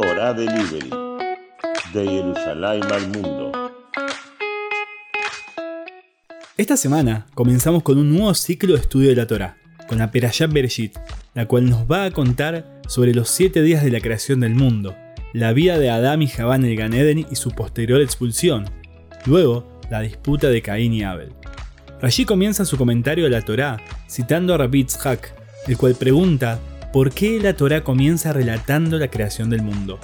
Torah Delivery. De Jerusalén al mundo. Esta semana comenzamos con un nuevo ciclo de estudio de la Torah, con la Perashat Bereshit, la cual nos va a contar sobre los siete días de la creación del mundo, la vida de Adán y Javán en el Gan Eden y su posterior expulsión, luego la disputa de Caín y Abel. Allí comienza su comentario de la Torá citando a Rabbi Tzhak, el cual pregunta por qué la Torá comienza relatando la creación del mundo.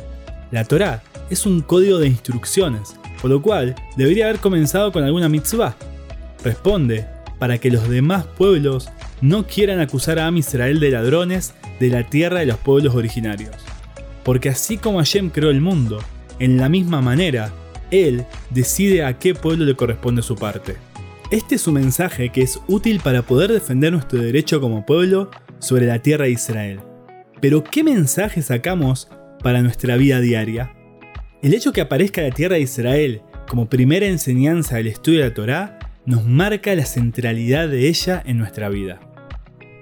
La Torá es un código de instrucciones, por lo cual debería haber comenzado con alguna mitzvah. Responde para que los demás pueblos no quieran acusar a Am Israel de ladrones de la tierra de los pueblos originarios. Porque así como Hashem creó el mundo, en la misma manera, Él decide a qué pueblo le corresponde su parte. Este es un mensaje que es útil para poder defender nuestro derecho como pueblo sobre la tierra de Israel. Pero ¿qué mensaje sacamos para nuestra vida diaria? El hecho que aparezca la tierra de Israel como primera enseñanza del estudio de la Torá nos marca la centralidad de ella en nuestra vida.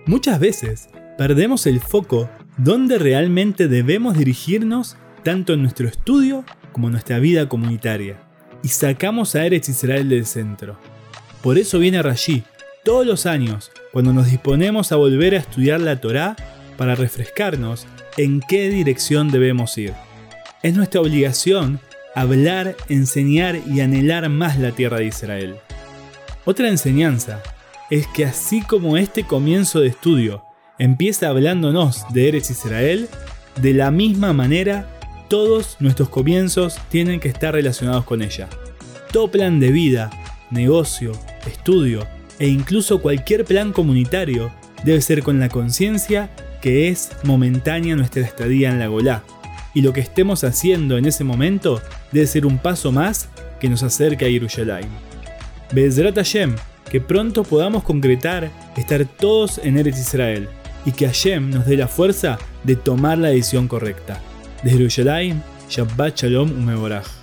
Muchas veces perdemos el foco donde realmente debemos dirigirnos tanto en nuestro estudio como en nuestra vida comunitaria y sacamos a Eretz Israel del centro. Por eso viene Rashi todos los años cuando nos disponemos a volver a estudiar la Torá para refrescarnos en qué dirección debemos ir. Es nuestra obligación hablar, enseñar y anhelar más la tierra de Israel. Otra enseñanza es que así como este comienzo de estudio empieza hablándonos de Eres Israel, de la misma manera todos nuestros comienzos tienen que estar relacionados con ella. Todo plan de vida, negocio, estudio e incluso cualquier plan comunitario debe ser con la conciencia que es momentánea nuestra estadía en la Golá, y lo que estemos haciendo en ese momento debe ser un paso más que nos acerque a Yerushalayim. Bezrat Hashem, que pronto podamos concretar estar todos en Eretz Israel, y que Hashem nos dé la fuerza de tomar la decisión correcta. Desde Yerushalayim, Shabbat Shalom Umeborach.